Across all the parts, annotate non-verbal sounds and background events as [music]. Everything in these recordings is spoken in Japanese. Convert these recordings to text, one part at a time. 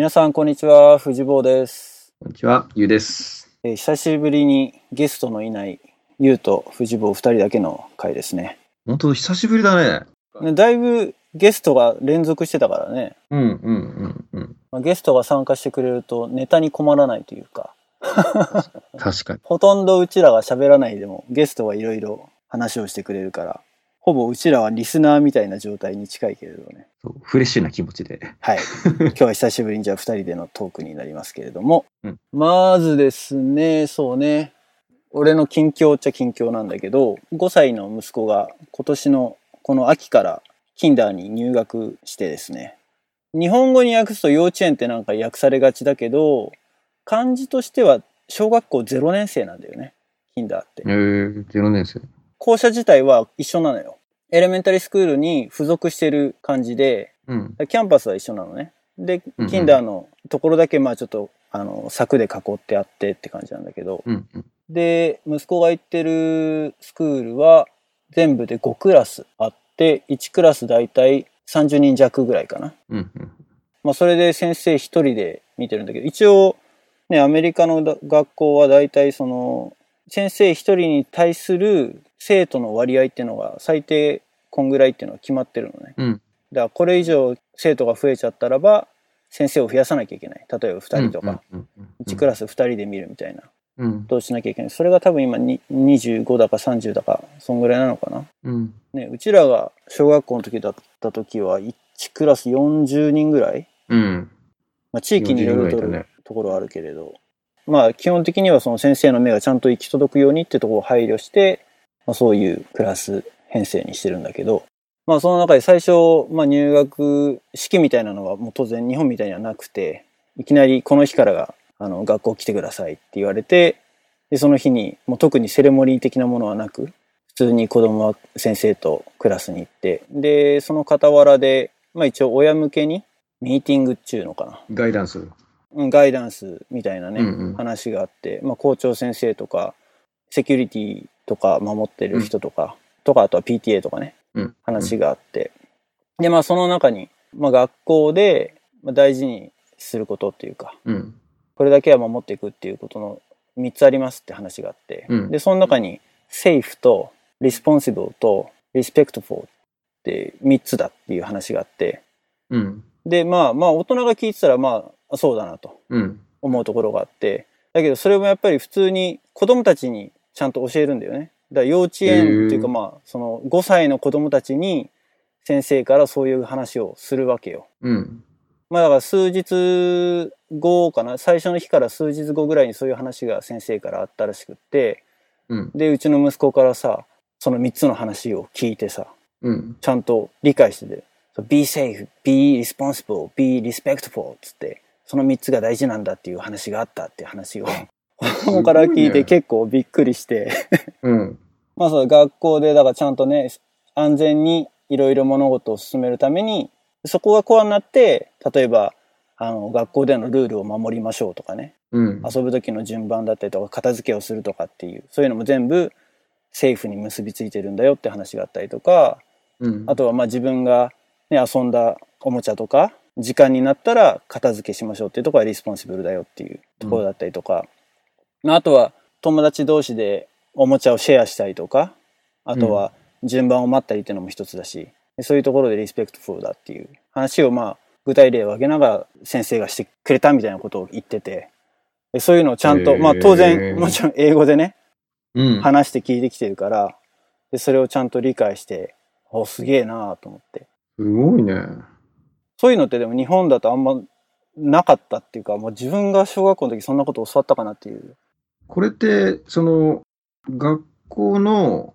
皆さん、こんにちは。藤坊です。こんにちは、ゆうです。えー久しぶりにゲストのいないゆうと藤坊二人だけの回ですね。本当久しぶりだね。ねだいぶゲストが連続してたからね。うんうんうんうん。まあゲストが参加してくれるとネタに困らないというか、確かに。[laughs] ほとんどうちらが喋らないでもゲストはいろいろ話をしてくれるから、ほぼうちらはリスナーみたいな状態に近いけれどね。そうフレッシュな気持ちで。はい。[laughs] 今日は久しぶりにじゃあ二人でのトークになりますけれども。うんまずですね、そうね。俺の近況っちゃ近況なんだけど、5歳の息子が今年のこの秋からキンダーに入学してですね。日本語に訳すと幼稚園ってなんか訳されがちだけど、漢字としては小学校0年生なんだよね。キンダーってえ。ー、0年生。校舎自体は一緒なのよ。エレメンタリースクールに付属してる感じで、うん。キャンパスは一緒なのね。でうんう、んキンダーのところだけ、まあちょっと、あの、柵で囲ってあってって感じなんだけど。うんうん。で、息子が行ってるスクールは、全部で5クラスあって、1クラスだいたい30人弱ぐらいかな。うんうん。まあそれで先生一人で見てるんだけど、一応、ね、アメリカのだ学校はだいたいその、先生一人に対する生徒の割合っていうのが最低こんぐらいっていうのが決まってるのね。うん。だからこれ以上生徒が増えちゃったらば先生を増やさなきゃいけない例えば2人とか、うんうんうん1クラス2人で見るみたいなうん。どうしなきゃいけないそれが多分今に25だか30だかそんぐらいなのかな、うん。ね、うちらが小学校の時だった時は1クラス40人ぐらい、うん。まあ、地域にいろいろ40とぐらいだねところはあるけれどまあ基本的にはその先生の目がちゃんと行き届くようにってところを配慮して、まあ、そういうクラス編成にしてるんだけどまあその中で最初、まあ、入学式みたいなのはもう当然日本みたいにはなくていきなりこの日からがあの学校来てくださいって言われてでその日にもう特にセレモニー的なものはなく普通に子供は先生とクラスに行ってでその傍らで、まあ、一応親向けにミーティングっちゅうのかなガイダンス？うんガイダンスみたいなね、うんうん話があって、まあ、校長先生とかセキュリティとか守ってる人とか、とかあとは PTA とかねうん。話があって、でまあその中に、まあ、学校でまあ大事にすることっていうかうん。これだけは守っていくっていうことの3つありますって話があって、うんでその中に safe と responsible と respectful って3つだっていう話があってうん。でまあまあ大人が聞いてたらまあそうだなとうん。思うところがあって、だけどそれもやっぱり普通に子供たちにちゃんと教えるんだよね。だから幼稚園っていうかまあ、その5歳の子供たちに先生からそういう話をするわけよ。うん。まあだから数日後かな、最初の日から数日後ぐらいにそういう話が先生からあったらしくって、うん。で、うちの息子からさ、その3つの話を聞いてさ、うん。ちゃんと理解してて、be safe, be responsible, be respectful つって、その3つが大事なんだっていう話があったっていう話を [laughs] [laughs] 子供から聞いて結構びっくりして、うん。[laughs] まあそう学校でだからちゃんとね、安全にいろいろ物事を進めるために、そこがコアになって、例えば、あの、学校でのルールを守りましょうとかね、うん。遊ぶ時の順番だったりとか、片付けをするとかっていう、そういうのも全部、セーフに結びついてるんだよって話があったりとか、うん。あとはまあ自分が、ね、遊んだおもちゃとか時間になったら片付けしましょうっていうところはリスポンシブルだよっていうところだったりとか、まああとは友達同士でおもちゃをシェアしたりとかあとは順番を待ったりっていうのも一つだしでそういうところでリスペクトフルだっていう話をまあ具体例を挙げながら先生がしてくれたみたいなことを言っててでそういうのをちゃんと、へーまあ当然もちろん英語でねうん。話して聞いてきてるからでそれをちゃんと理解しておすげえなと思ってすごいね。そういうのってでも日本だとあんまなかったっていうかもう自分が小学校の時そんなこと教わったかなっていうこれって、その、学校の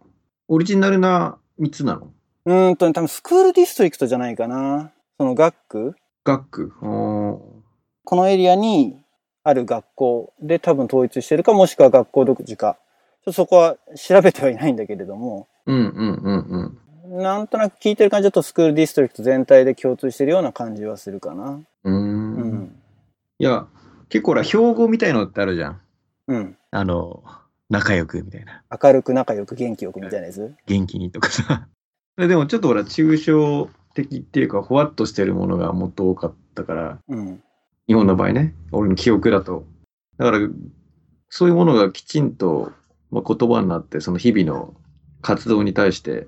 オリジナルな3つなの？うーんとね多分スクールディストリクトじゃないかなその学区学区。このエリアにある学校で多分統一してるかもしくは学校独自かちょっとそこは調べてはいないんだけれどもうんうんうんうん。なんとなく聞いてる感じだとスクールディストリクト全体で共通してるような感じはするかな。うー。うんん。いや、結構ほら、標語みたいのってあるじゃん。うん。あの、仲良くみたいな。明るく仲良く元気よくみたいなやつ？元気にとかさ。[laughs] でもちょっとほら、抽象的っていうか、ほわっとしてるものがもっと多かったから、うん。日本の場合ね。俺の記憶だと。だから、そういうものがきちんと、まあ、言葉になって、その日々の活動に対して、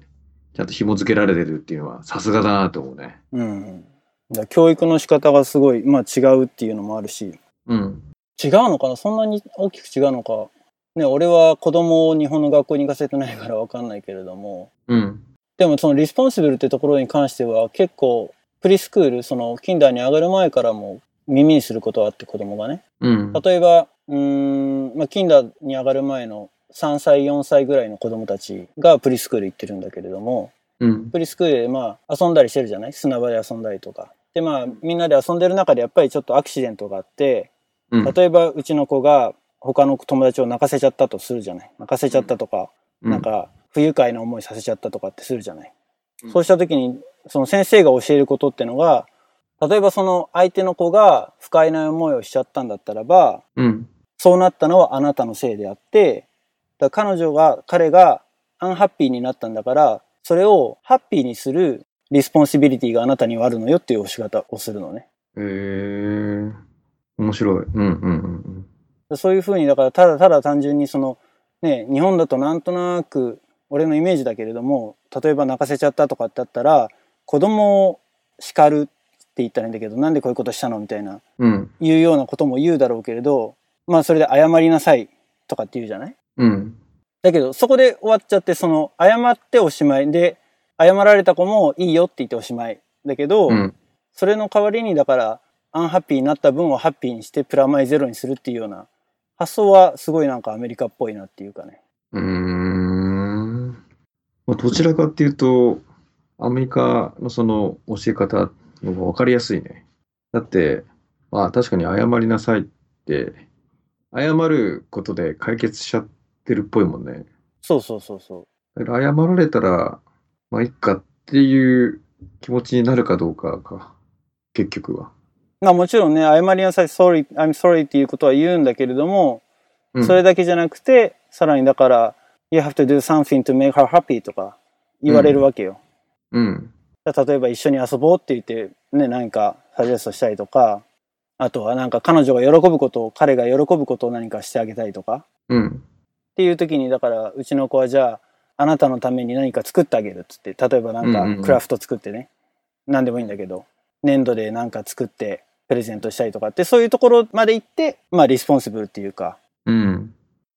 ちゃんと紐付けられてるっていうのは、さすがだなと思うね。うん。だ教育の仕方がすごい、まあ違うっていうのもあるし、うん。違うのかな？そんなに大きく違うのか？ね、俺は子供を日本の学校に行かせてないからわかんないけれども、うん。でもそのリスポンシブルってところに関しては結構プリスクール、そのキンダーに上がる前からも耳にすることはあって子供がね。うん。例えば、うーん、まあ、キンダーに上がる前の3歳、4歳ぐらいの子供たちがプリスクール行ってるんだけれども、うん。プリスクールでまあ遊んだりしてるじゃない？砂場で遊んだりとか。でまあみんなで遊んでる中でやっぱりちょっとアクシデントがあって、うん。例えばうちの子が他の友達を泣かせちゃったとするじゃない。泣かせちゃったとか、なんか不愉快な思いさせちゃったとかってするじゃない。うんそうした時にその先生が教えることってのが、例えばその相手の子が不快な思いをしちゃったんだったらば、うん。そうなったのはあなたのせいであって、だ彼女が、彼が unhappy になったんだから、それをハッピーにする responsibility があなたにはあるのよっていう教え方をするのね。へえ。面白い。うんうんうんそういうふうに、だからただただ単純にその、ね、日本だとなんとなく、俺のイメージだけれども、例えば泣かせちゃったとかってあったら、子供を叱るって言ったらいいんだけど、なんでこういうことしたのみたいな、うん。うん。いうようなことも言うだろうけれど、まあそれで謝りなさいとかって言うじゃない？うん。だけど、そこで終わっちゃって、その、謝っておしまいで、謝られた子もいいよって言っておしまい。だけど、うん。それの代わりに、だから、アンハッピーになった分をハッピーにして、プラマイゼロにするっていうような発想は、すごいなんかアメリカっぽいなっていうかね。うーん。まあどちらかっていうと、アメリカのその教え方の方が分かりやすいね。だって、まあ確かに謝りなさいって、謝ることで解決しちゃってるっぽいもんね。そうそうそうそう。謝られたら、まあいっかっていう気持ちになるかどうかか、結局は。まあもちろんね、謝りなさい、sorry, I'm sorry っていうことは言うんだけれども、うんそれだけじゃなくて、さらにだから、you have to do something to make her happy とか言われるわけよ。うん。例えば一緒に遊ぼうって言って、ね、何かサジェストしたりとか、あとはなんか彼女が喜ぶことを、彼が喜ぶことを何かしてあげたりとか、うん。っていう時に、だからうちの子はじゃあ、あなたのために何か作ってあげるっつって、例えばなんうんうんうんかクラフト作ってね、何でもいいんだけど、粘土で何か作ってプレゼントしたりとかって、そういうところまで行って、まあリスポンシブルっていうか、うん。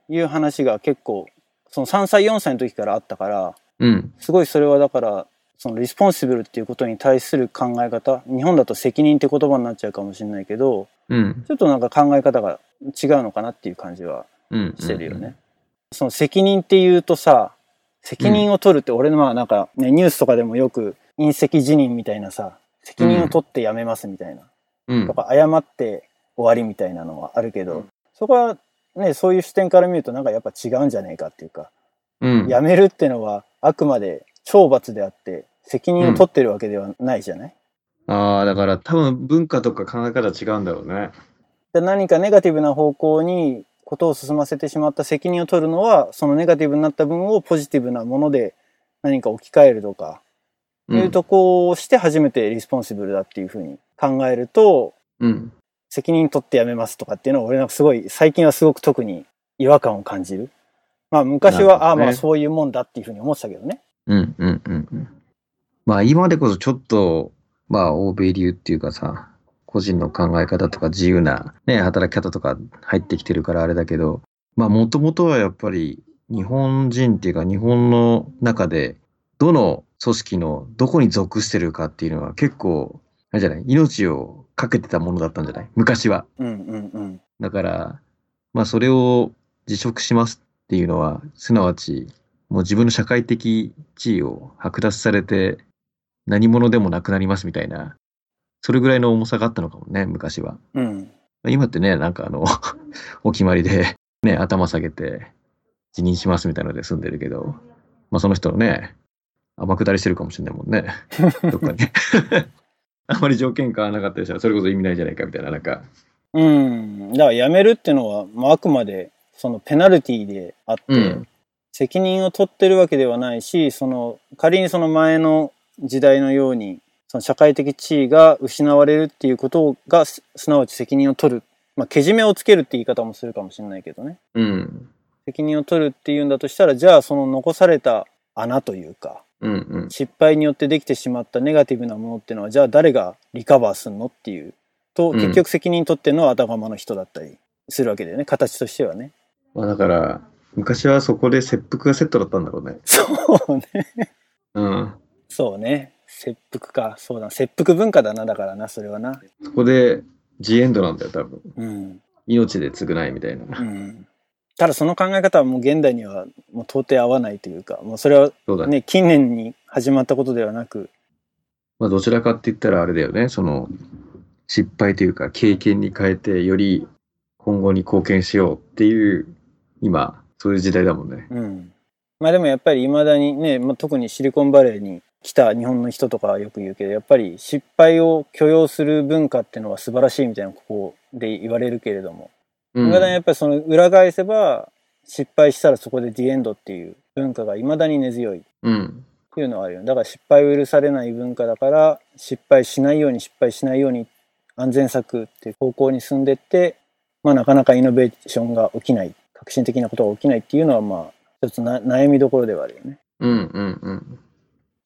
いう話が結構、その3歳4歳の時からあったから、うん。すごいそれはだから、そのリスポンシブルっていうことに対する考え方、日本だと責任って言葉になっちゃうかもしれないけど、うん。ちょっとなんか考え方が違うのかなっていう感じはうん。してるよね。その責任っていうとさ、責任を取るって俺のまあなんかね、ニュースとかでもよく隕石辞任みたいなさ、責任を取ってやめますみたいな、うん。とか謝って終わりみたいなのはあるけど、そこはね、そういう視点から見るとなんかやっぱ違うんじゃねえかっていうか、うん。やめるってのはあくまで懲罰であって責任を取ってるわけではないじゃない、ああ、だから多分文化とか考え方違うんだろうね。で何かネガティブな方向にことを進ませてしまった責任を取るのはそのネガティブになった分をポジティブなもので何か置き換えるとか、いうとこをして初めてリスポンシブルだっていうふうに考えるとうん。責任取ってやめますとかっていうのは俺なんかすごい最近はすごく特に違和感を感じる。まあ昔は、ねああまあそういうもんだっていうふうに思ってたけどね。うん、うん、うん。うんまあ今でこそちょっと、まあ欧米流っていうかさ、個人の考え方とか自由なね、働き方とか入ってきてるからあれだけど、まあもともとはやっぱり日本人っていうか日本の中でどの組織のどこに属してるかっていうのは結構、あれじゃない？命をかけてたものだったんじゃない？昔は。うんうんうん。だから、まあそれを辞職しますっていうのは、すなわち、もう自分の社会的地位を剥奪されて、何者でもなくなりますみたいな、それぐらいの重さがあったのかもね、昔は。うん。今ってね、なんかあの、[laughs] お決まりで、ね、頭下げて、辞任しますみたいなので済んでるけど、まあその人のね、天下りしてるかもしれないもんね。[laughs] どっかに。[laughs] あまり条件変わらなかったりしたら、それこそ意味ないじゃないかみたいな、なんか。うん。だから辞めるっていうのは、まあ、あくまでそのペナルティであって、うん責任を取ってるわけではないし、その仮にその前の時代のようにその社会的地位が失われるっていうことが、すすなわち責任を取る。まあ、けじめをつけるって言い方もするかもしれないけどね。うん。責任を取るっていうんだとしたら、じゃあその残された穴というか、うんうん。失敗によってできてしまったネガティブなものっていうのは、じゃあ誰がリカバーすんのっていうと、うん結局責任取ってるのは頭の人だったりするわけだよね。形としてはね。まあだから、昔はそこで切腹がセットだったんだろうね。そうね。うん。そうね。切腹か。そうだ。切腹文化だな、だからな、それはな。そこで、ジエンドなんだよ、多分。うん。命で償いみたいな。うん。ただその考え方はもう現代にはもう到底合わないというか、もうそれはね。ね、近年に始まったことではなく、まあどちらかって言ったらあれだよね。その、失敗というか経験に変えて、より今後に貢献しようっていう、今、そういう時代だもんね。うん。まあでもやっぱり未だにね、まあ、特にシリコンバレーに来た日本の人とかはよく言うけど、やっぱり失敗を許容する文化っていうのは素晴らしいみたいなここで言われるけれども、うん未だにやっぱりその裏返せば失敗したらそこでディエンドっていう文化が未だに根強いっうん。ていうのはあるよね。だから失敗を許されない文化だから失敗しないように失敗しないように安全策っていう方向に進んでって、まあなかなかイノベーションが起きない、革新的なことが起きないっていうのはまあ一つな悩みどころではあるよね。うんうんうん。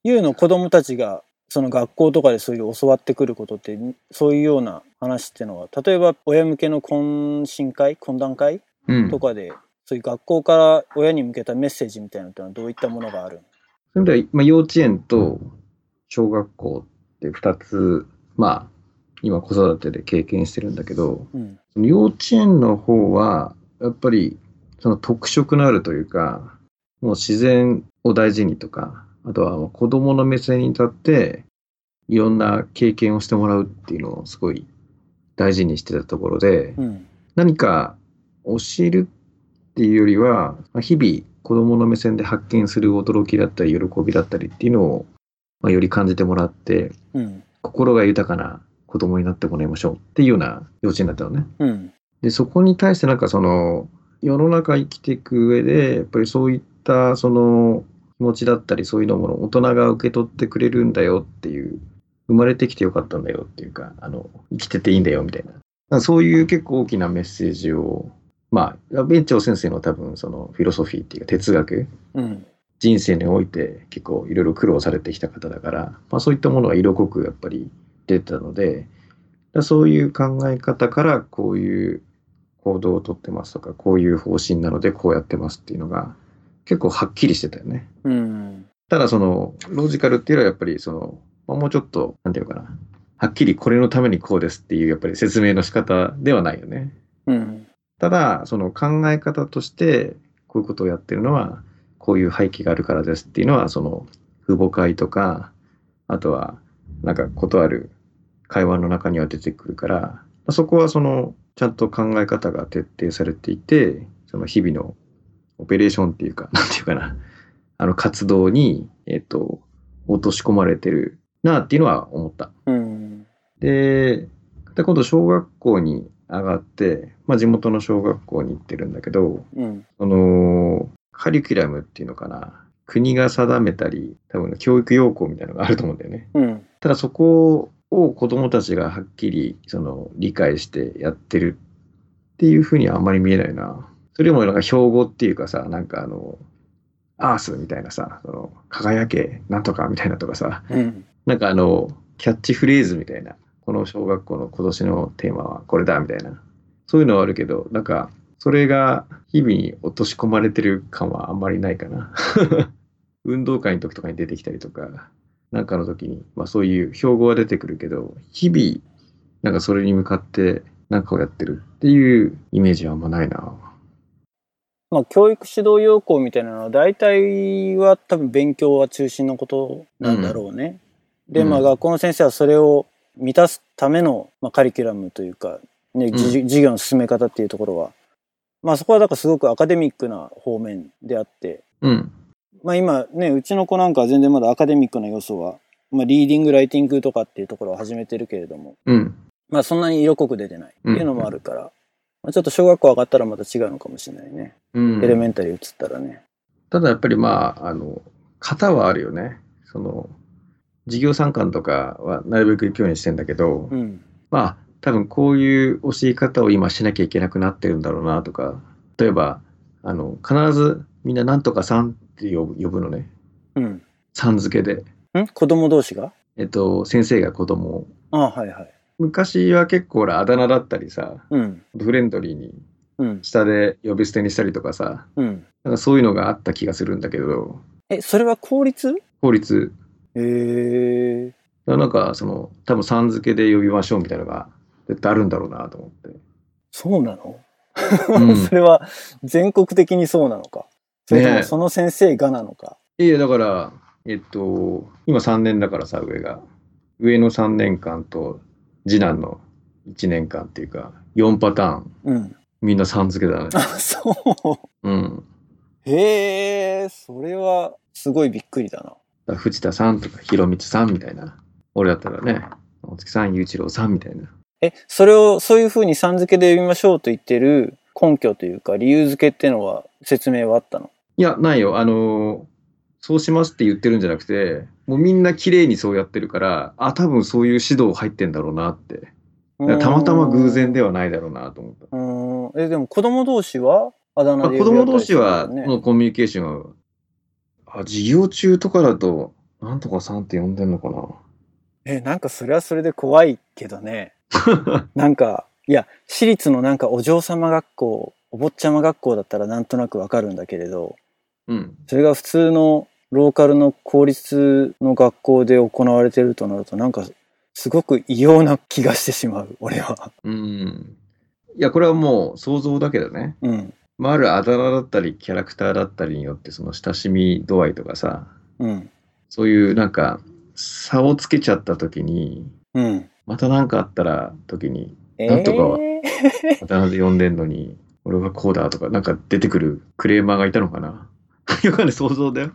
いうのを子供たちがその学校とかでそういう教わってくることってそういうような話っていうのは例えば親向けの懇親会懇談会うん。とかで、そういう学校から親に向けたメッセージみたいなのってのはどういったものがあるそれでは、まあ、幼稚園と小学校って二つ、まあ、今子育てで経験してるんだけど、うんその幼稚園の方は、やっぱり、その特色のあるというか、もう自然を大事にとか、あとは子供の目線に立って、いろんな経験をしてもらうっていうのをすごい大事にしてたところで、うん。何か教えるっていうよりは、まあ日々子供の目線で発見する驚きだったり喜びだったりっていうのを、まあ、より感じてもらって、うん。心が豊かな子供になってもらいましょうっていうような幼稚園だったのね。うん。で、そこに対してなんかその、世の中生きていく上で、やっぱりそういったその気持ちだったりそういうのものを大人が受け取ってくれるんだよっていう、生まれてきてよかったんだよっていうか、あの、生きてていいんだよみたいな。そういう結構大きなメッセージを、まあ、弁長先生の多分そのフィロソフィーっていうか哲学、うん人生において結構いろいろ苦労されてきた方だから、まあ、そういったものが色濃くやっぱり出てたので、そういう考え方からこういう行動をとってますとか、こういう方針なのでこうやってますっていうのが結構はっきりしてたよね。うんただそのロジカルっていうのはやっぱりその、まあ、もうちょっと、なんていうかな。はっきりこれのためにこうですっていうやっぱり説明の仕方ではないよね。うんただ、その考え方として、こういうことをやってるのは、こういう背景があるからですっていうのは、その、父母会とか、あとは、なんか、ことある会話の中には出てくるから、そこはその、ちゃんと考え方が徹底されていて、その日々のオペレーションっていうか、[laughs] なんていうかな、あの活動に、えっ、と、落とし込まれてるなっていうのは思った。うんで、で今度小学校に上がって、まあ、地元の小学校に行ってるんだけど、うんその、カリキュラムっていうのかな。国が定めたり、多分教育要項みたいなのがあると思うんだよね。うんただそこを子供たちがはっきりその理解してやってるっていうふうにはあんまり見えないな。それよりもなんか標語っていうかさ、なんかあの、アースみたいなさ、その輝けなんとかみたいなとかさ、うんなんかあの、キャッチフレーズみたいな、この小学校の今年のテーマはこれだみたいな、そういうのはあるけど、なんか、それが日々に落とし込まれてる感はあんまりないかな。[laughs] 運動会の時とかに出てきたりとか、なんかの時に、まあそういう標語は出てくるけど、日々、なんかそれに向かってなんかをやってるっていうイメージはあんまないな。まあ教育指導要項みたいなのは大体は多分勉強は中心のことなんだろうね。でまあうん。学校の先生はそれを満たすための、まあ、カリキュラムというか、ね、じ授業の進め方っていうところは、まあそこはだからすごくアカデミックな方面であって、うん。まあ今ね、うちの子なんかは全然まだアカデミックな要素は、まあリーディング、ライティングとかっていうところを始めてるけれども、うん。まあそんなに色濃く出てないっていうのもあるから、まあ、ちょっと小学校上がったらまた違うのかもしれないね。うん。エレメンタリー移ったらね。ただやっぱりまあ、あの、型はあるよね。その、授業参観とかはなるべく行くようにしてんだけど、うん。まあ、多分こういう教え方を今しなきゃいけなくなってるんだろうなとか、例えば、あの、必ずみんななんとかさんって呼ぶ呼ぶのね。うん。さん付けで。ん？子供同士が？えっと、先生が子供を。ああ、はいはい。昔は結構ほらあだ名だったりさ、うん。フレンドリーにうん。下で呼び捨てにしたりとかさ、うん。なんかそういうのがあった気がするんだけど、え、それは公立法律、へえ。なんかその、多分さん付けで呼びましょうみたいなのが絶対あるんだろうなと思って。そうなの、うん [laughs] それは全国的にそうなのか？それともその先生がなのか、いや、だから、えっと、今3年だからさ、上が。上の3年間と次男の1年間っていうか、4パターン、うん。みんなさん付けだね。あ、そう。うん。へえ、それはすごいびっくりだな。藤田さんとか、広光さんみたいな。俺だったらね、大月さん、雄一郎さんみたいな。え、それをそういうふうにさん付けで呼びましょうと言ってる根拠というか理由付けってのは説明はあったの？いや、ないよ。あのーそうしますって言ってるんじゃなくて、もうみんな綺麗にそうやってるから、あ、多分そういう指導入ってんだろうなって。たまたま偶然ではないだろうなと思った。うーん。え、でも子供同士はあだまあ、名で子供同士は。のコミュニケーションは、あ、授業中とかだと、なんとかさんって呼んでんのかな。え、なんかそれはそれで怖いけどね。[laughs] なんか、いや、私立のなんかお嬢様学校、お坊ちゃま学校だったらなんとなくわかるんだけれど、うん。それが普通のローカルの公立の学校で行われてるとなると、なんかすごく異様な気がしてしまう、[laughs] 俺は。うん。いや、これはもう想像だけどね。うん。まあ、あるあだ名だったり、キャラクターだったりによって、その親しみ度合いとかさ、うん。そういうなんか、差をつけちゃった時に、うん。また何かあったら時に、えなんとかはーあだ名で呼んでんのに、俺はこうだとか、なんか出てくるクレーマーがいたのかな。[laughs] よくある想像だよ。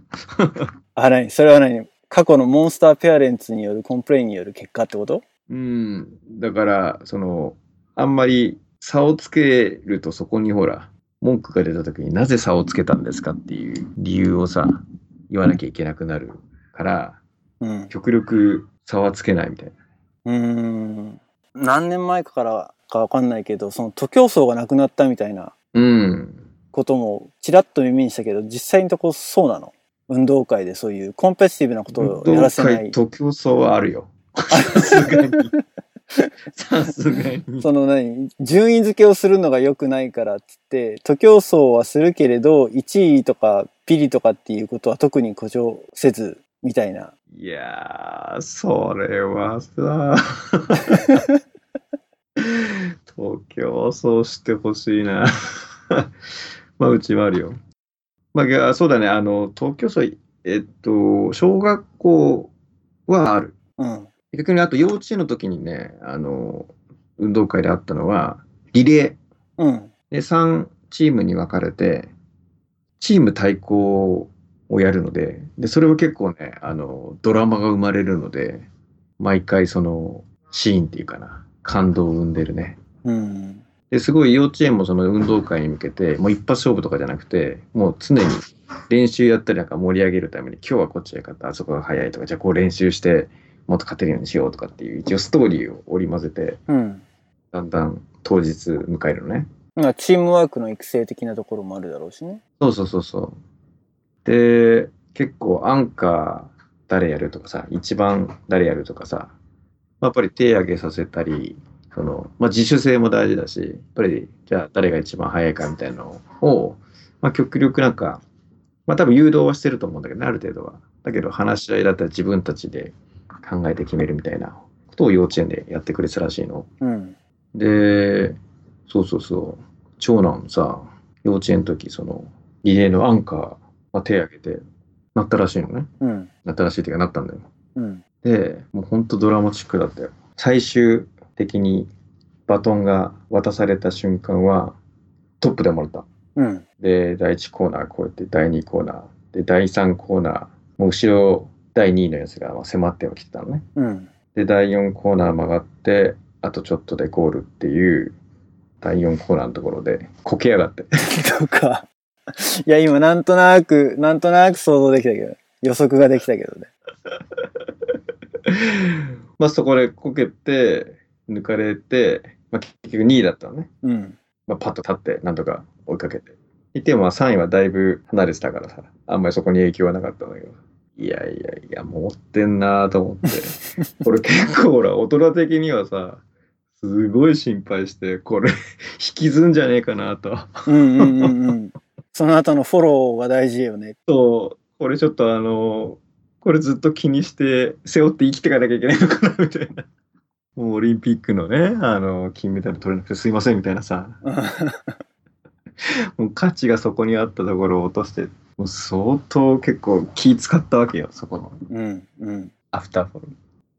あ、何それは何過去のモンスターペアレンツによる complain による結果ってこと？うん。だから、その、あんまり差をつけるとそこにほら、文句が出た時になぜ差をつけたんですかっていう理由をさ、言わなきゃいけなくなるから、うん。極力差はつけないみたいな。うーん。何年前からかわかんないけど、その徒競走がなくなったみたいなうん。こともちらっと耳にしたけど、実際のとこそうなの？運動会でそういうコンペティティブなことをやらせない。運動会と競争はあるよ。さすがに。さすがに。その何？順位付けをするのが良くないからっつって、徒競走はするけれど、1位とかピリとかっていうことは特に誇張せず、みたいな。いやー、それはさ、東京そうしてほしいな。[laughs] まあ、うちはあるよ。まあそうだね、あの、東京そう、えっと、小学校はある。うん。逆にあと幼稚園の時にね、あの、運動会であったのは、リレー。うん。で、3チームに分かれて、チーム対抗をやるので、で、それは結構ね、あの、ドラマが生まれるので、毎回その、シーンっていうかな、感動を生んでるね。うん。で、すごい幼稚園もその運動会に向けて、もう一発勝負とかじゃなくて、もう常に練習やったりなんか盛り上げるために、今日はこっちが勝った、あそこが早いとか、じゃあこう練習して、もっと勝てるようにしようとかっていう、一応ストーリーを織り交ぜて、うん。だんだん当日迎えるのね。まあチームワークの育成的なところもあるだろうしね。そうそうそうそう。で、結構アンカー誰やるとかさ、一番誰やるとかさ、やっぱり手挙げさせたり、その、まあ、自主性も大事だし、やっぱり、じゃあ誰が一番早いかみたいなのを、まあ、極力なんか、まあ、多分誘導はしてると思うんだけどね、ある程度は。だけど、話し合いだったら自分たちで考えて決めるみたいなことを幼稚園でやってくれてたらしいの。うん。で、そうそうそう、長男さ、幼稚園の時、その、リレーのアンカー、まあ、手挙げて、なったらしいのね。うん。なったらしいっていうか、なったんだよ。うん。で、もうほんとドラマチックだったよ。最終的にバトンが渡された瞬間は、トップでもらった。うん。で、第1コーナーこうやって、第2コーナー、で、第3コーナー、もう後ろ、第2位のやつがまあ迫ってはきてたのね。うん。で、第4コーナー曲がって、あとちょっとでゴールっていう、第4コーナーのところで、こけやがって。とか。いや、今なんとなく、なんとなく想像できたけど、予測ができたけどね。[laughs] まあそこでこけて、抜かれて、まあ結局2位だったのね。うん。まあパッと立って、なんとか追いかけて。言ってもまあ3位はだいぶ離れてたからさ、あんまりそこに影響はなかったんだけど。いやいやいや、持ってんなーと思って。[laughs] これ結構ほら、大人的にはさ、すごい心配して、これ、[laughs] 引きずんじゃねえかなと。うんうんうんうん。その後のフォローが大事よね。そう、これちょっとあの、これずっと気にして、背負って生きていかなきゃいけないのかな、みたいな。もうオリンピックのね、あの、金メダル取れなくてすいません、みたいなさ。[laughs] もう価値がそこにあったところを落として、もう相当結構気使ったわけよ、そこの。うんうん。アフターフォロー。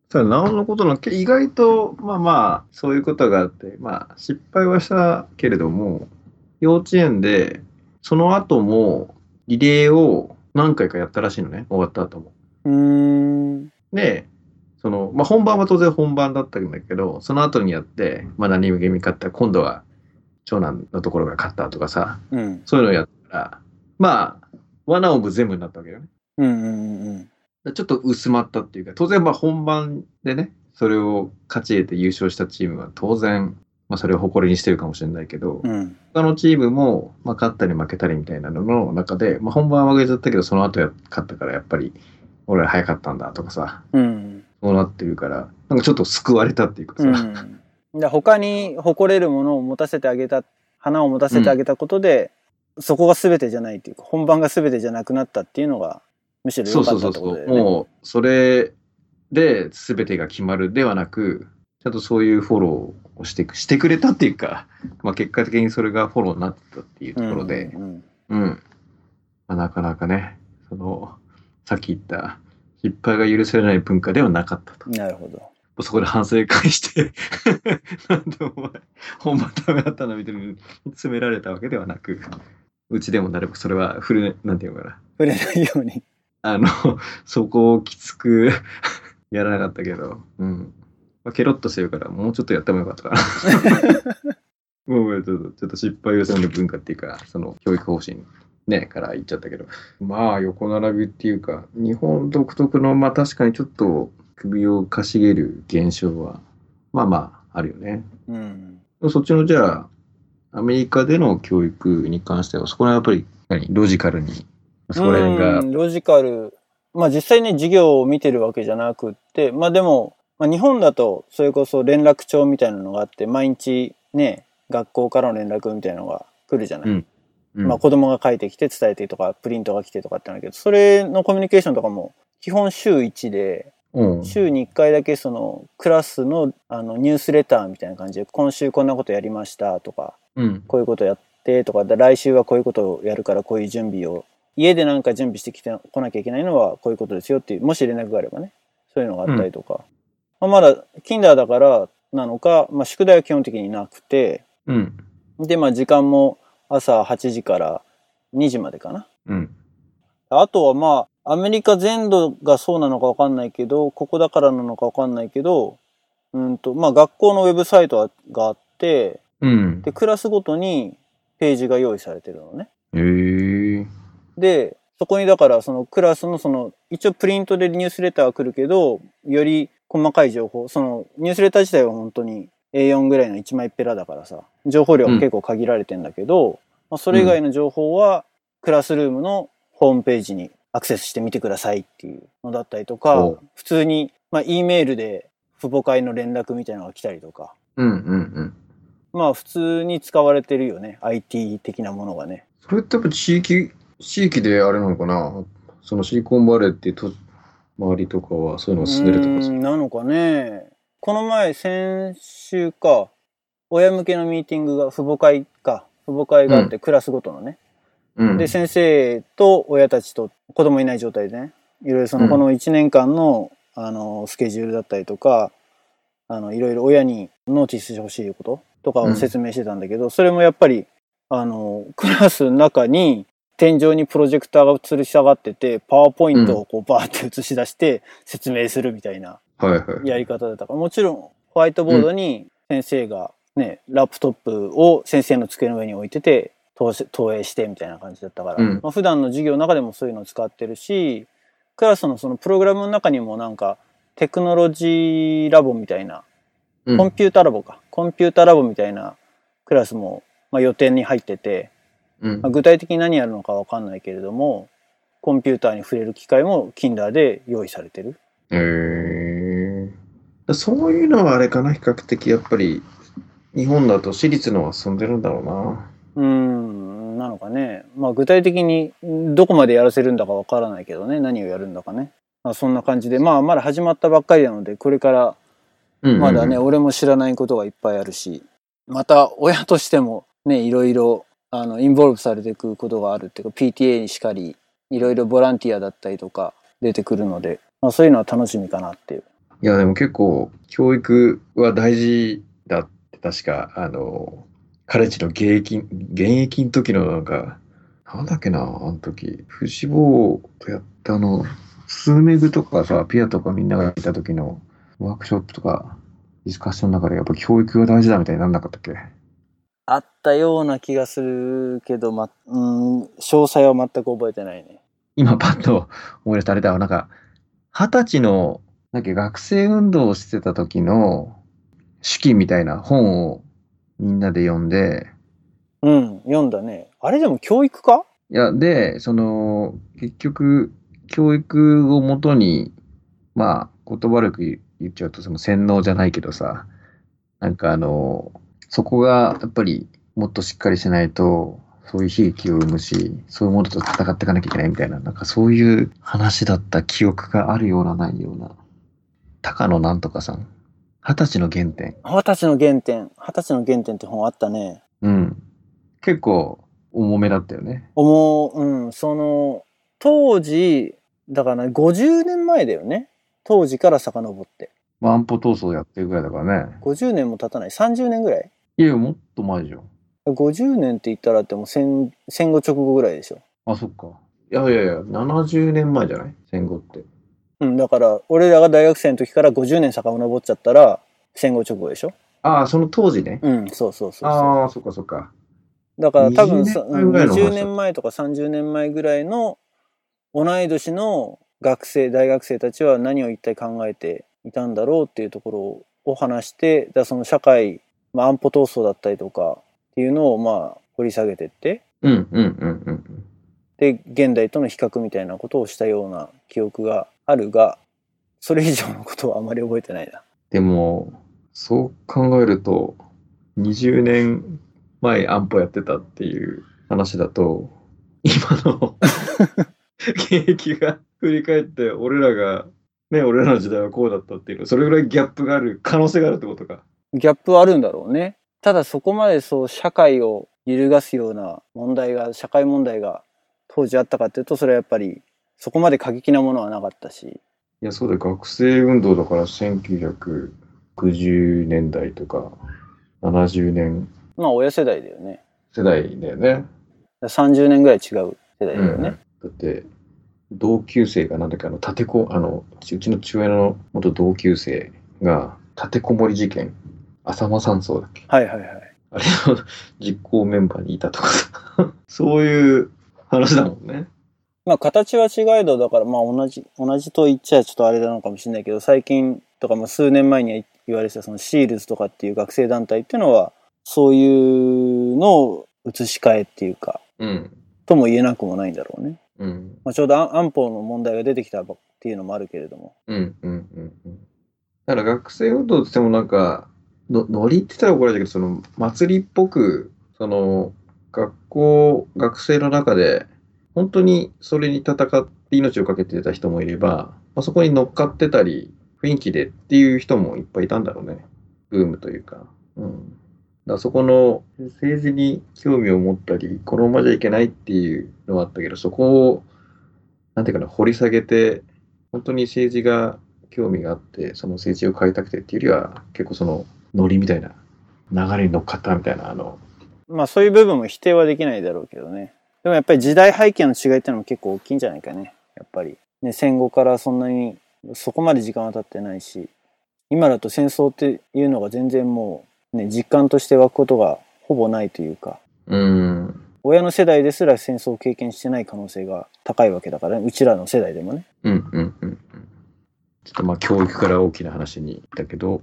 ただ、なおのことの、け意外と、まあまあ、そういうことがあって、まあ、失敗はしたけれども、幼稚園で、その後も、リレーを何回かやったらしいのね、終わった後も。うーん。で、その、まあ本番は当然本番だったんだけど、その後にやって、まあ何気に勝ったら、今度は長男のところが勝ったとかさ、うん。そういうのをやったら、まあ、ワナオブ全部になったわけよね。うんうんうんちょっと薄まったっていうか、当然まあ本番でね、それを勝ち得て優勝したチームは当然、まあそれを誇りにしてるかもしれないけど、うん。うん。他のチームも、まあ勝ったり負けたりみたいなのの中で、まあ本番は負けちゃったけど、その後や勝ったからやっぱり、俺ら早かったんだとかさ、うん。そうなってるから、なんかちょっと救われたっていうかさ、うん。で他に誇れるものを持たせてあげた、花を持たせてあげたことで、そこが全てじゃないっていうか、本番が全てじゃなくなったっていうのが、むしろそう良かそうそうそう、ったってことだよね。もうそれで全てが決まるではなく、ちゃんとそういうフォローをしてくしてくれたっていうか、まあ結果的にそれがフォローになったっていうところで、うんうん。まあ、なかなかね、その、さっき言った、失敗が許されない文化ではなかったと。うんなるほど。そこで反省会して、なんでお前、本番ダメだったんだみたいに詰められたわけではなく、うちでもなるべくそれはフル、なんていうのかな。触れないように。あの、そこをきつく [laughs] やらなかったけど、うん。まあ、ケロッとしてるから、もうちょっとやってもよかったかな。[laughs] もうちょっと、ちょっと失敗をさない文化っていうか、その教育方針ね、から言っちゃったけど、まあ横並びっていうか、日本独特の、まあ確かにちょっと首をかしげる現象は、まあまああるよね。うん。そっちのじゃあ、アメリカでの教育に関しては、そこはやっぱり、何？ロジカルに、そこら辺が、うんロジカル。まあ実際ね、授業を見てるわけじゃなくって、まあでも、まあ日本だと、それこそ連絡帳みたいなのがあって、毎日ね、学校からの連絡みたいなのが来るじゃない。うんうんまあ子供が書いてきて伝えてとか、プリントが来てとかってなるけど、それのコミュニケーションとかも、基本週1で、うん週に1回だけそのクラスのあのニュースレターみたいな感じで、今週こんなことやりましたとか、うん。こういうことやってとか、で来週はこういうことをやるからこういう準備を、家でなんか準備してきてこなきゃいけないのはこういうことですよっていう、もし連絡があればね、そういうのがあったりとか。まあ、まだ、キンダーだからなのか、まあ宿題は基本的になくて、うん。で、まあ時間も朝8時から2時までかな。うん。あとはまあ、アメリカ全土がそうなのかわかんないけど、ここだからなのかわかんないけど、うんと、まあ学校のウェブサイトがあって、うん。で、クラスごとにページが用意されてるのね。へえ。で、そこにだからそのクラスのその、一応プリントでニュースレターが来るけど、より細かい情報、そのニュースレター自体は本当に A4 ぐらいの1枚っぺらだからさ、情報量は結構限られてんだけど、まあ、それ以外の情報はクラスルームのホームページにアクセスしてみてくださいっていうのだったりとかお、普通に、まあ、E メールで父母会の連絡みたいなのが来たりとか、うんうんうん。まあ普通に使われてるよね。IT 的なものがね。それってやっぱ地域、地域であれなのかな？そのシリコンバレーってと周りとかはそういうのが進んでるとかなのかね。この前、先週か、親向けのミーティングが、父母会か、父母会があって、クラスごとのね。うん。で、先生と親たちと子供いない状態でね、いろいろその、うんこの1年間の、あの、スケジュールだったりとか、あの、いろいろ親にノーティスしてほしいこととかを説明してたんだけど、それもやっぱり、あの、クラスの中に、天井にプロジェクターが吊るし上がってて、パワーポイントをこうバーって映し出して説明するみたいな。やり方だったか。ら、もちろんホワイトボードに先生がね、ラップトップを先生の机の上に置いてて、投影してみたいな感じだったから、うん。まあ、普段の授業の中でもそういうのを使ってるし、クラスのそのプログラムの中にもなんか、テクノロジーラボみたいな、うん。コンピュータラボか。コンピュータラボみたいなクラスも、まあ、予定に入ってて、うん。まあ、具体的に何やるのかわかんないけれども、コンピューターに触れる機会も Kinder で用意されてる。へえそういうのはあれかな、比較的やっぱり、日本だと私立のは進んでるんだろうな。うーん、なのかね。まあ具体的にどこまでやらせるんだかわからないけどね。何をやるんだかね。まあそんな感じで、まあまだ始まったばっかりなので、これからまだね、俺も知らないことがいっぱいあるし、また親としてもね、いろいろ、あの、インボルブされていくことがあるっていうか、PTA にしかり、いろいろボランティアだったりとか出てくるので、まあそういうのは楽しみかなっていう。いや、でも結構、教育は大事だって、確か、あの、カレッジの現役、現役の時のなんか、なんだっけな、あの時、フジボーとやったあの、スーメグとかさ、ピアとかみんながいた時のワークショップとか、ディスカッションの中でやっぱ教育が大事だみたいになんなかったっけ？あったような気がするけど、ま、うん、詳細は全く覚えてないね。今パッと思い出したあれだわ、なんか、二十歳の、なんか学生運動をしてた時の手記みたいな本をみんなで読んで、うん、読んだね。あれでも教育かいや、で、その、結局、教育をもとに、まあ、言葉悪く言っちゃうと、その洗脳じゃないけどさ、なんかあの、そこがやっぱりもっとしっかりしないと、そういう悲劇を生むし、そういうものと戦っていかなきゃいけないみたいな、なんかそういう話だった記憶があるようなないような。高野なんとかさん。二十歳の原点。二十歳の原点。二十歳の原点って本あったね。うん。結構重めだったよね。思う、うん、その、当時、だからね、50年前だよね。当時から遡って。まあ安保闘争やってるぐらいだからね。50年も経たない。30年ぐらい？いや、もっと前じゃん。?50 年って言ったらってもう戦戦後直後ぐらいでしょ。あ、そっか。いやいやいや、70年前じゃない？戦後って。うん、だから、俺らが大学生の時から50年遡っちゃったら、戦後直後でしょ？ああ、その当時ね。うん、そうそうそう。ああ、そっかそっか。だから多分さ、20年前ぐらいの話だ20年前とか30年前ぐらいの同い年の学生、大学生たちは何を一体考えていたんだろうっていうところを話して、だその社会、まあ、安保闘争だったりとかっていうのをまあ掘り下げてって、うんうんうんうん。で、現代との比較みたいなことをしたような記憶があるが、それ以上のことはあまり覚えてないな。でも、そう考えると、20年前安保やってたっていう話だと、今の [laughs] [laughs] 現役が振り返って、俺らが、ね、俺らの時代はこうだったっていうの、それぐらいギャップがある可能性があるってことか。ギャップはあるんだろうね。ただそこまでそう社会を揺るがすような問題が、社会問題が当時あったかっていうと、それはやっぱりそこまで過激なものはなかったし。いや、そうだよ、学生運動だから1960年代とか70年まあ親世代だよね。世代だよね。30年ぐらい違う世代だよね。だって、同級生がなんだっけ、あの、立てこ、あの、うちの父親の元同級生が、立てこもり事件、浅間山荘だっけはいはいはい。あれの実行メンバーにいたとかさ [laughs] そういう話だもんね。まあ形は違えど、だからまあ同じ、同じと言っちゃちょっとあれなのかもしれないけど、最近とかまあ数年前に言われてたそのシールズとかっていう学生団体っていうのは、そういうのを移し替えっていうか、うん。とも言えなくもないんだろうね。うん。まあ、ちょうど安安保の問題が出てきたっていうのもあるけれども。うん。うん。うん。うん。だから学生運動って言ってもなんか、のノリって言ったら怒られるけど、その祭りっぽく、その学校、学生の中で、本当にそれに戦って命を懸けてた人もいれば、まあ、そこに乗っかってたり、雰囲気でっていう人もいっぱいいたんだろうね。ブームというか。うん。だそこの政治に興味を持ったり、このままじゃいけないっていうのはあったけど、そこを、なんていうかな、掘り下げて、本当に政治が興味があって、その政治を変えたくてっていうよりは、結構そのノリみたいな、流れに乗っかったみたいな、あの、まあそういう部分も否定はできないだろうけどね。でもやっぱり時代背景の違いってのも結構大きいんじゃないかね。やっぱり。ね、戦後からそんなに、そこまで時間は経ってないし、今だと戦争っていうのが全然もう、ね、実感として湧くことがほぼないというか、うん、親の世代ですら戦争を経験してない可能性が高いわけだからね。うちらの世代でもね。うん、うん、うん。うんちょっとまあ教育から大きな話にだけど、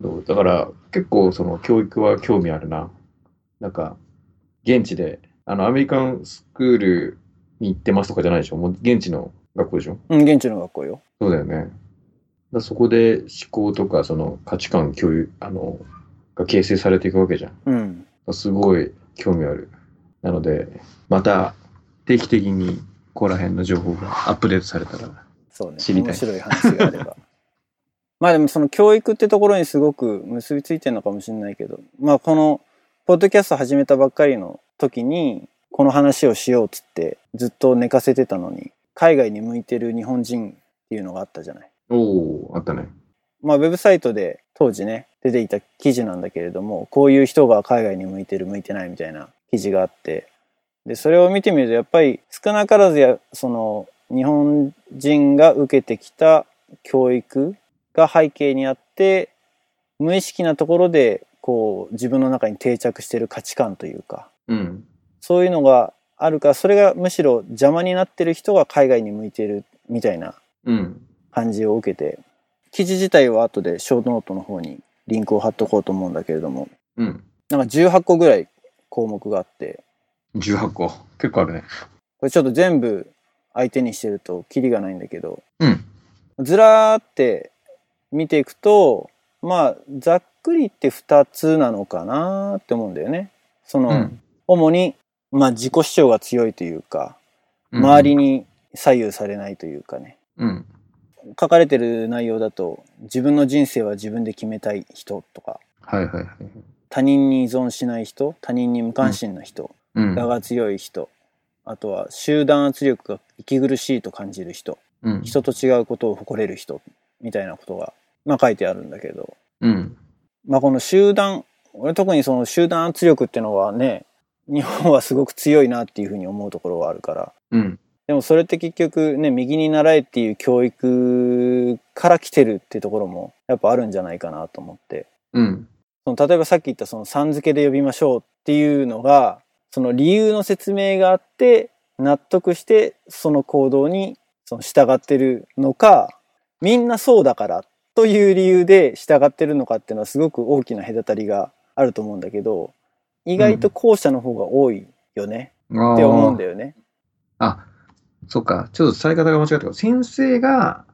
だから結構その教育は興味あるな。なんか、現地で、あの、アメリカンスクールに行ってますとかじゃないでしょ？もう現地の学校でしょ？うん、現地の学校よ。そうだよね。だそこで思考とかその価値観共有、あの、が形成されていくわけじゃん。うん。すごい興味ある。なので、また定期的にここら辺の情報がアップデートされたら。そうね。知りたい面白い話があれば。[laughs] まあでもその教育ってところにすごく結びついてるのかもしれないけど、まあこの、ポッドキャスト始めたばっかりの時に、この話をしようっつってずっと寝かせてたのに、海外に向いてる日本人っていうのがあったじゃない。おおあったね。まあウェブサイトで当時ね、出ていた記事なんだけれども、こういう人が海外に向いてる向いてないみたいな記事があって、で、それを見てみるとやっぱり少なからずや、その日本人が受けてきた教育が背景にあって、無意識なところでこう自分の中に定着してる価値観というか、うん。そういうのがあるから、それがむしろ邪魔になってる人が海外に向いてるみたいなうん。感じを受けて、記事自体は後でショートノートの方にリンクを貼っとこうと思うんだけれども、うん。なんか18個ぐらい項目があって、18個？結構あるね。これちょっと全部相手にしてるとキリがないんだけど、うん。ずらーって見ていくと、まあ、ざっくり言って2つなのかなって思うんだよね。その、うん。主に、まあ自己主張が強いというか、周りに左右されないというかね。うん。書かれてる内容だと、自分の人生は自分で決めたい人とか、はいはいはい。他人に依存しない人、他人に無関心な人、うん。我が強い人、あとは集団圧力が息苦しいと感じる人、うん。人と違うことを誇れる人、みたいなことが、まあ書いてあるんだけど、うん。まあこの集団、俺特にその集団圧力っていうのはね、日本はすごく強いなっていうふうに思うところはあるから、うん。でもそれって結局ね、右に習えっていう教育から来てるっていうところもやっぱあるんじゃないかなと思って。うん。その例えばさっき言ったそのさん付けで呼びましょうっていうのが、その理由の説明があって、納得してその行動にその従ってるのか、みんなそうだからという理由で従ってるのかっていうのはすごく大きな隔たりがあると思うんだけど、意外と後者の方が多いよねあって思うんだよ。よね。あ、そっか。ちょっと伝え方が間違ったけど、先生が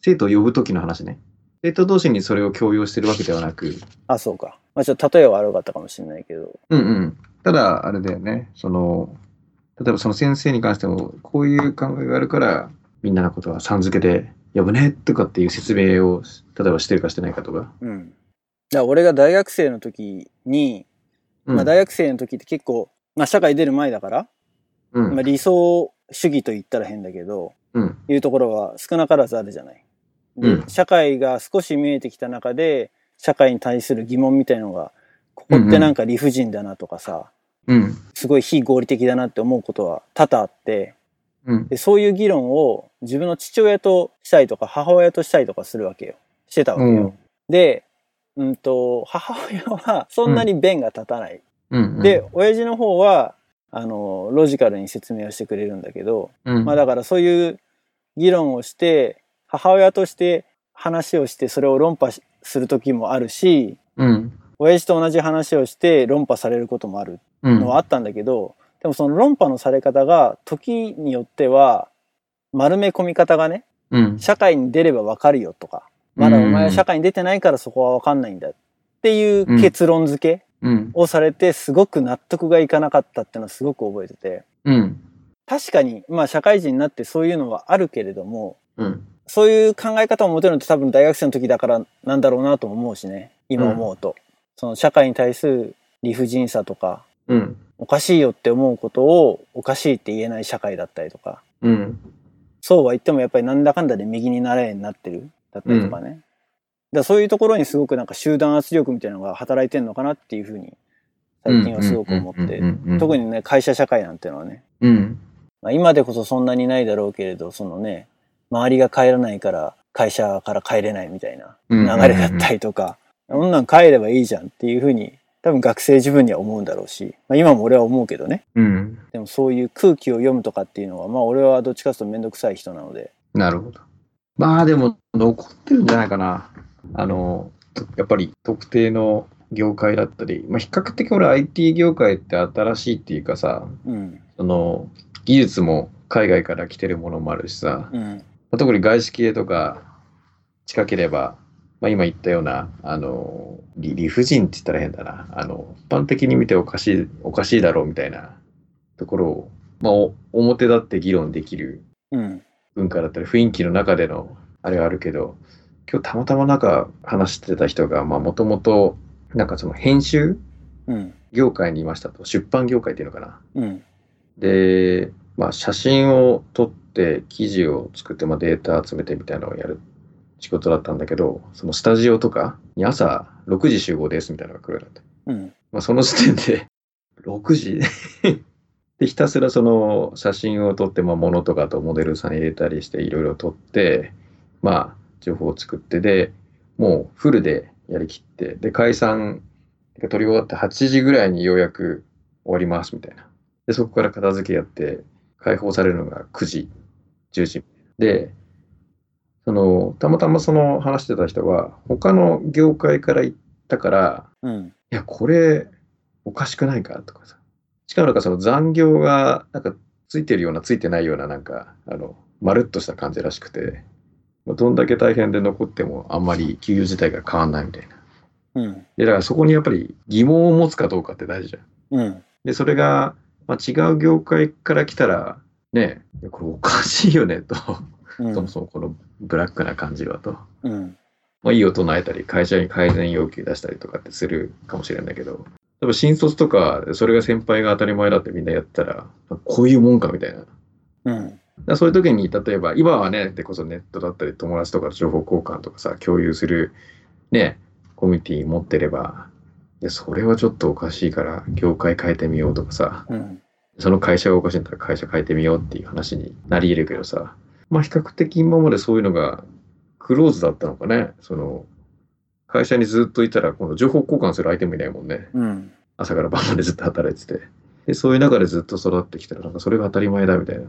生徒を呼ぶときの話ね。生徒同士にそれを強要してるわけではなく、あ、そうか。まあちょっと例えは悪かったかもしれないけど。うんうん。ただ、あれだよね。その、例えばその先生に関しても、こういう考えがあるから、みんなのことはさん付けで呼ぶねとかっていう説明を、例えばしてるかしてないかとか。うん。だ俺が大学生の時に、うんまあ大学生の時って結構、まあ社会出る前だから、うんまあ理想主義と言ったら変だけど、うん。いうところは少なからずあるじゃない。で、うん社会が少し見えてきた中で、社会に対する疑問みたいのが、ここってなんか理不尽だなとかさ、うん。すごい非合理的だなって思うことは多々あって、うん。でそういう議論を自分の父親としたりとか母親としたりとかするわけよ。してたわけよ。で、うんと、母親はそんなに弁が立たない。うん。で、親父の方は、あの、ロジカルに説明をしてくれるんだけど、うん、まあだからそういう議論をして、母親として話をしてそれを論破しする時もあるし、うん。親父と同じ話をして論破されることもあるうん。のはあったんだけど、でもその論破のされ方が時によっては丸め込み方がね、うん。社会に出ればわかるよとか、まだお前は社会に出てないからそこはわかんないんだっていう結論付けうん。をされてすごく納得がいかなかったっていうのはすごく覚えてて、うん。確かにまあ社会人になってそういうのはあるけれども、うん。そういう考え方を持てるのって多分大学生の時だからなんだろうなとも思うしね、今思うと。その社会に対する理不尽さとか、うん。おかしいよって思うことをおかしいって言えない社会だったりとか、うん。そうは言ってもやっぱりなんだかんだで右になれになってるだったりとかね。だからそういうところにすごくなんか集団圧力みたいなのが働いてんのかなっていうふうに最近はすごく思って、特に。にね、会社社会なんてのはね、うん。まあ、今でこそそんなにないだろうけれど、そのね、周りが帰らないから会社から帰れないみたいなうん流れだったりとか、そんなん帰ればいいじゃんっていうふうに多分学生自分には思うんだろうし、まあ、今も俺は思うけどね。うん。でもそういう空気を読むとかっていうのは、まあ俺はどっちかというとめんどくさい人なので、なるほど。まあでも残ってるんじゃないかな。あの、とやっぱり特定の業界だったり、まあ比較的俺 IT 業界って新しいっていうかさ、うん。その技術も海外から来てるものもあるしさ、うん。まあ特に外資系とか近ければ、まあ、今言ったような、あの、理理不尽って言ったら変だな。あの、一般的に見ておかしい、おかしいだろうみたいなところを、まあ、お表立って議論できるうん。文化だったり、雰囲気の中でのあれはあるけど、今日たまたまなんか話してた人が、まあ、もともと、なんかその編集うん。業界にいましたと。出版業界っていうのかな。うん。で、まあ、写真を撮って記事を作って、まあ、データ集めてみたいなのをやる仕事だったんだけど、そのスタジオとかに朝6時集合ですみたいなのが来るようになって。うん。まあ、その時点で、6時？で、ひたすらその写真を撮って、まあ、物とかとモデルさん入れたりして、いろいろ撮って、まあ、情報を作って、で、もうフルでやりきって、で、解散が撮り終わって8時ぐらいにようやく終わりますみたいな。で、そこから片付けやって、解放されるのが9時、10時。で、その、たまたまその話してた人は、他の業界から行ったから、うん。いや、これ、おかしくないかとかさ。しかもなんかその残業が、なんかついてるような、ついてないような、なんか、あの、まるっとした感じらしくて、まあどんだけ大変で残っても、あんまり給与自体が変わんないみたいな。うん。で、だからそこにやっぱり疑問を持つかどうかって大事じゃん。うん。で、それが、まあ、違う業界から来たら、ね、これおかしいよね、と。うん。そもそもこのブラックな感じはと。うん。まあ、いいを唱えたり、会社に改善要求出したりとかってするかもしれないんだけど、例えば新卒とか、それが先輩が当たり前だってみんなやったら、こういうもんかみたいな。うん。らそういう時に、例えば、今はね、でこそネットだったり、友達とかと情報交換とかさ、共有する、ね、コミュニティ持ってれば、いや、それはちょっとおかしいから、業界変えてみようとかさ、うん。その会社がおかしいんだったら会社変えてみようっていう話になり得るけどさ、まあ比較的今までそういうのがクローズだったのかね。その、会社にずっといたら、この情報交換する相手もいないもんね。うん。朝から晩までずっと働いてて。で、そういう中でずっと育ってきたら、なんかそれが当たり前だみたいな。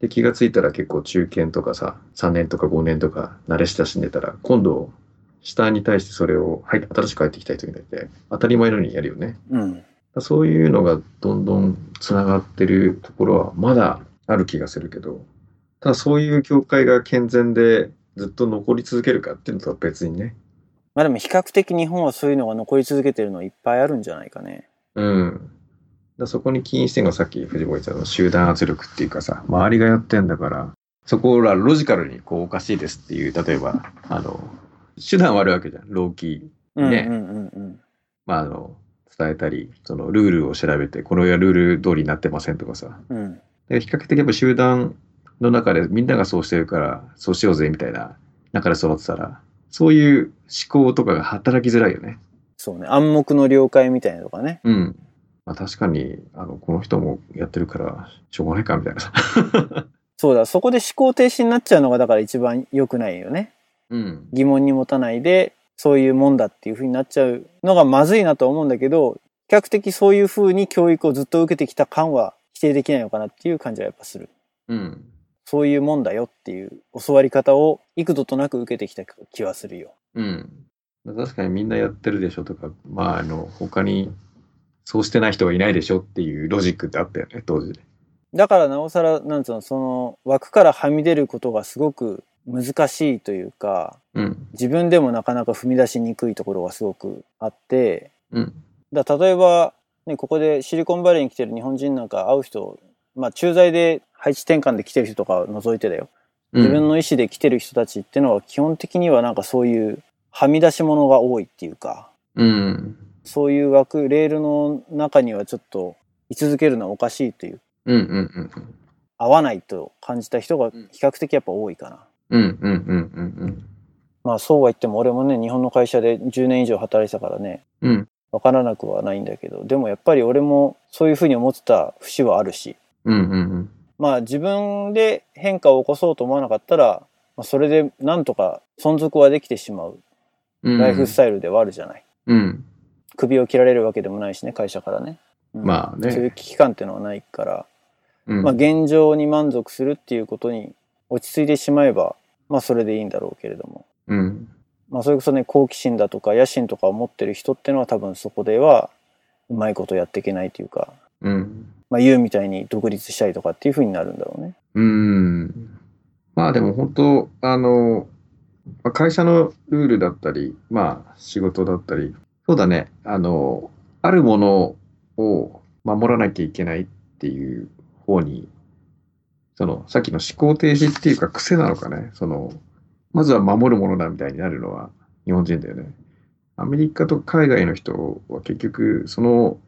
で、気がついたら結構中堅とかさ、3年とか5年とか慣れ親しんでたら、今度、下に対してそれを、はい、新しく入ってきた人になって、当たり前のようにやるよね。うん。そういうのがどんどんつながってるところはまだある気がするけど、ただそういう教会が健全でずっと残り続けるかっていうのとは別にね。まあでも比較的日本はそういうのが残り続けてるのいっぱいあるんじゃないかね。うん。だそこに起因してるのがさっき藤森さんの集団圧力っていうかさ、周りがやってんだから、そこらロジカルにこうおかしいですっていう、例えば、あの、手段はあるわけじゃん。労基ねうんうんうんうん。まあ、あの、伝えたり、そのルールを調べて、これはルール通りになってませんとかさ。うん。で比較的やっぱ集団の中でみんながそうしてるから、そうしようぜみたいな中で育ってたら、そういう思考とかが働きづらいよね。そうね。暗黙の了解みたいなとかね。うん。まあ確かに、あの、この人もやってるから、しょうがないかみたいなさ。[laughs] そうだ。そこで思考停止になっちゃうのがだから一番良くないよね。うん。疑問に持たないで、そういうもんだっていう風になっちゃうのがまずいなとは思うんだけど、比較的そういう風に教育をずっと受けてきた感は否定できないのかなっていう感じはやっぱする。うん。そういうもんだよっていう教わり方を幾度となく受けてきた気はするよ。うん。確かにみんなやってるでしょとか、まあ、あの、他にそうしてない人はいないでしょっていうロジックってあったよね、当時で。だからなおさら、なんつうの、その枠からはみ出ることがすごく難しいというか、うん。自分でもなかなか踏み出しにくいところがすごくあって、うん。だ例えば、ね、ここでシリコンバレーに来てる日本人なんか会う人、まあ駐在で配置転換で来てる人とかを除いてだよ。自分の意思で来てる人たちっていうのは基本的にはなんかそういうはみ出し物が多いっていうか、うん。そういう枠、レールの中にはちょっと居続けるのはおかしいという、うん。うん。うん。合わないと感じた人が比較的やっぱ多いかな。うん。うん。うん。うん。まあそうは言っても俺もね、日本の会社で10年以上働いてたからね、うん。わからなくはないんだけど、でもやっぱり俺もそういうふうに思ってた節はあるし、うん。うん。まあ自分で変化を起こそうと思わなかったら、まあ、それでなんとか存続はできてしまううん。ライフスタイルではあるじゃない。うん。首を切られるわけでもないしね、会社からね。うんまあねそういう危機感っていうのはないから、うん。まあ現状に満足するっていうことに落ち着いてしまえば、まあそれでいいんだろうけれども。うん。まあそれこそね、好奇心だとか野心とかを持ってる人ってのは多分そこではうまいことやっていけないというか、うん。まあ言うみたいに独立したいとかっていう風になるんだろうね。うん。まあでも本当、あの、ま会社のルールだったり、まあ仕事だったり、そうだね、あの、あるものを守らなきゃいけないっていう方に、その、さっきの思考停止っていうか癖なのかね、その、まずは守るものだみたいになるのは日本人だよね。アメリカと海外の人は結局、その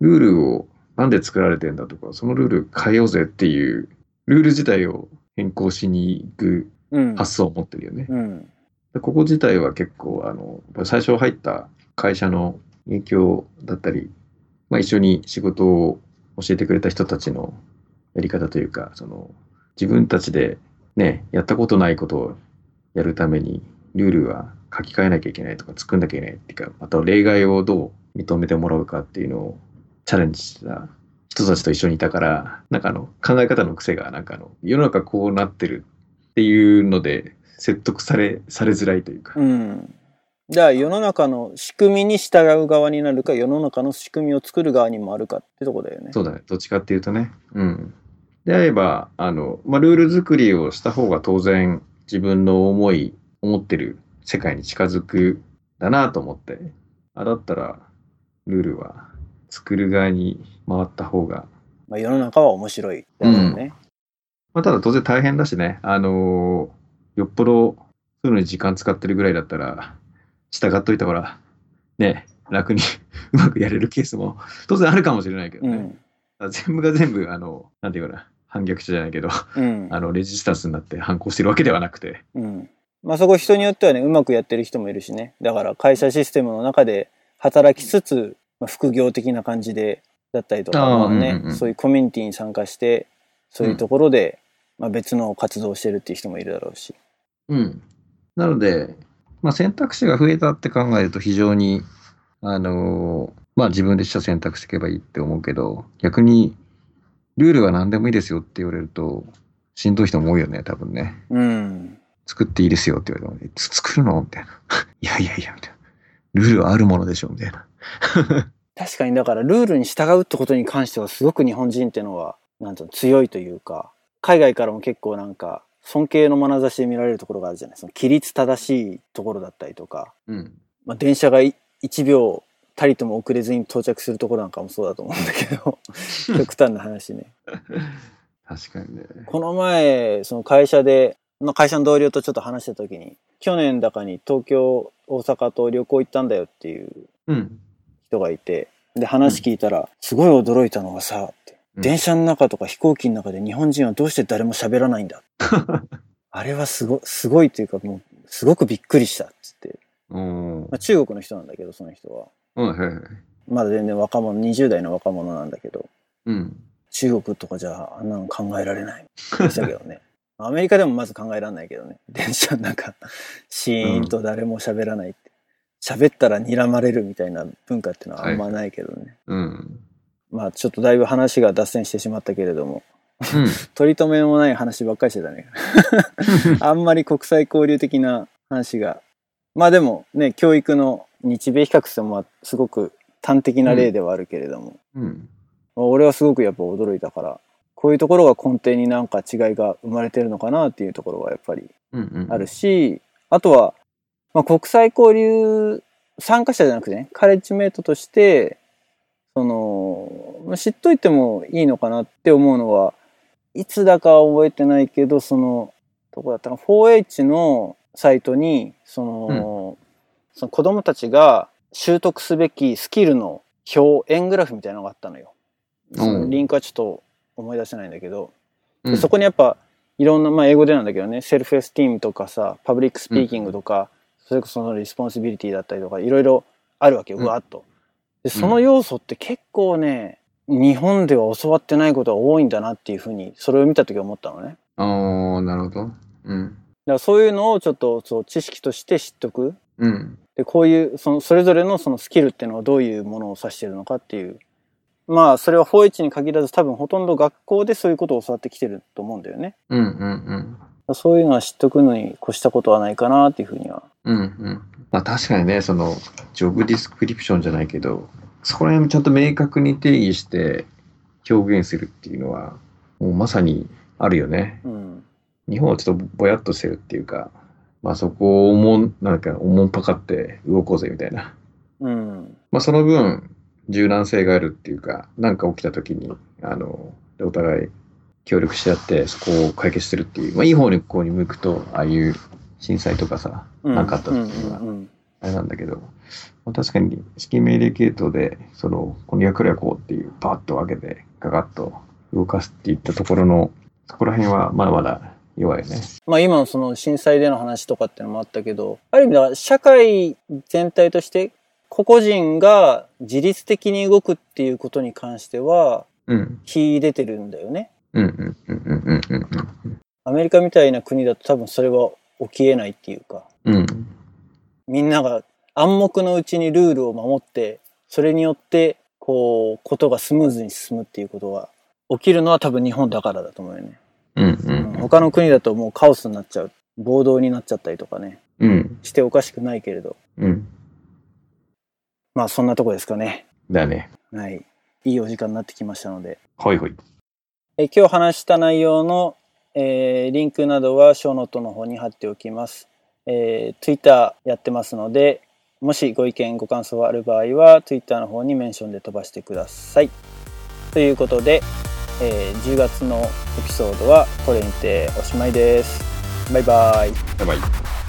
ルールをなんで作られてんだとか、そのルール変えようぜっていうルール自体を変更しに行くうん。発想を持ってるよね。うん。でここ自体は結構、あの、最初入った会社の影響だったり、まあ一緒に仕事を教えてくれた人たちのやり方というか、その、自分たちでね、やったことないことをやるために、ルールは書き換えなきゃいけないとか作んなきゃいけないっていうか、あと例外をどう認めてもらうかっていうのをチャレンジした人たちと一緒にいたから、なんかあの考え方の癖がなんかあの世の中こうなってるっていうので説得され、されづらいというか。うん。じゃあ世の中の仕組みに従う側になるか、世の中の仕組みを作る側にもあるかってとこだよね。そうだね。どっちかっていうとね。うん。であれば、あの、まあ、ルール作りをした方が当然自分の思い、思ってる世界に近づくだなと思って、あ、だったら、ルールは作る側に回った方が、まあ世の中は面白いだろうね。まあ、ただ当然大変だしね、あのよっぽどそういうのに時間使ってるぐらいだったら、従っといたから、ね、楽に [laughs] うまくやれるケースも当然あるかもしれないけどね。うん。全部が全部、あの、なんていうかな、反逆者じゃないけど、うん。あの、レジスタンスになって反抗してるわけではなくて。うん。まあそこ人によってはね、うまくやってる人もいるしね。だから会社システムの中で働きつつ、まあ、副業的な感じで、だったりとか、ね、うんうんうんそういうコミュニティに参加して、そういうところで、まあ別の活動をしてるっていう人もいるだろうし。うん。なので、まあ、選択肢が増えたって考えると非常に、あのーまあ自分でした選択していけばいいって思うけど、逆に、ルールは何でもいいですよって言われると、しんどい人も多いよね、多分ね。うん。作っていいですよって言われても、作るの？みたいな。[laughs] いやいやいや、みたいな。ルールはあるものでしょみたいな。[laughs] 確かにだからルールに従うってことに関してはすごく日本人ってのは、なんと強いというか、海外からも結構なんか、尊敬の眼差しで見られるところがあるじゃないその規律正しいところだったりとか、うん。まあ、電車がい1秒たりとも遅れずに到着するところなんかもそうだと思うんだけど、[laughs] 極端な話ね。[laughs] 確かにね。この前、その会社で、の会社の同僚とちょっと話した時に、去年だかに東京、大阪と旅行行ったんだよっていううん。人がいて、で、話聞いたら、すごい驚いたのがさ、ってうん電車の中とか飛行機の中で日本人はどうして誰も喋らないんだ。[laughs] あれはすご、すごいというかもう、すごくびっくりしたっつって。うん。まあ、中国の人なんだけど、その人は。うん、はいはい。まだ全然若者、20代の若者なんだけど、うん。中国とかじゃああんなの考えられない。でしたけどね。[laughs] アメリカでもまず考えられないけどね。電車の中、シーンと誰も喋らないって。喋ったら睨まれるみたいな文化っていうのはあんまないけどね。うん。まあちょっとだいぶ話が脱線してしまったけれども、うん。[laughs] 取り留めもない話ばっかりしてたね。[laughs] あんまり国際交流的な話が。まあでもね、教育の日米比較してもまあすごく端的な例ではあるけれども、うん。まあ俺はすごくやっぱ驚いたから、こういうところが根底になんか違いが生まれてるのかなっていうところはやっぱりうん。うん。あるし、あとは、まあ、国際交流参加者じゃなくてね、カレッジメイトとして、その、まあ知っといてもいいのかなって思うのは、いつだかは覚えてないけど、その、どこだったかな、4H のサイトに、その、その子供たちが習得すべきスキルの表、円グラフみたいなのがあったのよ。そのリンクはちょっと思い出せないんだけど、でそこにやっぱいろんな、まあ、英語でなんだけどね self-esteem とかさ public speaking とか、それこそその responsibility だったりとかいろいろあるわけようんうわっと。でその要素って結構ね日本では教わってないことが多いんだなっていうふうにそれを見た時思ったのね。ああ、なるほど。うん。だからそういうのをちょっとそう知識として知っとく。うん。でこういうそのそれぞれのそのスキルっていうのはどういうものを指してるのかっていう。まあそれは 4H に限らず多分ほとんど学校でそういうことを教わってきてると思うんだよね。うん。うん。そういうのは知っとくのに越したことはないかなっていうふうには。うんうん。まあ確かにね、その、ジョブディスクリプションじゃないけど、そこら辺もちゃんと明確に定義して表現するっていうのは、もうまさにあるよね。うん。日本はちょっとぼやっとしてるっていうか、まあそこをおもん、なんかおもんぱかって動こうぜみたいな。うん。まあその分、柔軟性があるっていうか、なんか起きた時に、あの、お互い協力し合ってそこを解決するっていう、まあいい方にこうに向くと、ああいう震災とかさ、うんなんかあった時にはあれなんだけど、まあ、確かに指揮命令系統で、その、この役割はこうっていう、パーッと分けて、ガガッと動かすっていったところの、そこら辺はまだまだ弱いよね。まあ今のその震災での話とかっていうのもあったけど、ある意味では社会全体として個々人が自律的に動くっていうことに関しては、うん。秀でてるんだよね。うんうんうんうんうんうんアメリカみたいな国だと多分それは起きえないっていうか、うん。うん。みんなが暗黙のうちにルールを守って、それによって、こう、ことがスムーズに進むっていうことが起きるのは多分日本だからだと思うよね。うんううんん。他の国だともうカオスになっちゃう。暴動になっちゃったりとかね。うん。しておかしくないけれど。うん。まあそんなとこですかね。だね。はい。いいお時間になってきましたので。ほいほい。え今日話した内容の、えーリンクなどはショーノートの方に貼っておきます。えー Twitter やってますので、もしご意見ご感想ある場合は Twitter の方にメンションで飛ばしてください。ということで、えー10月のエピソードはこれにておしまいです。バイバイ。バイバイ。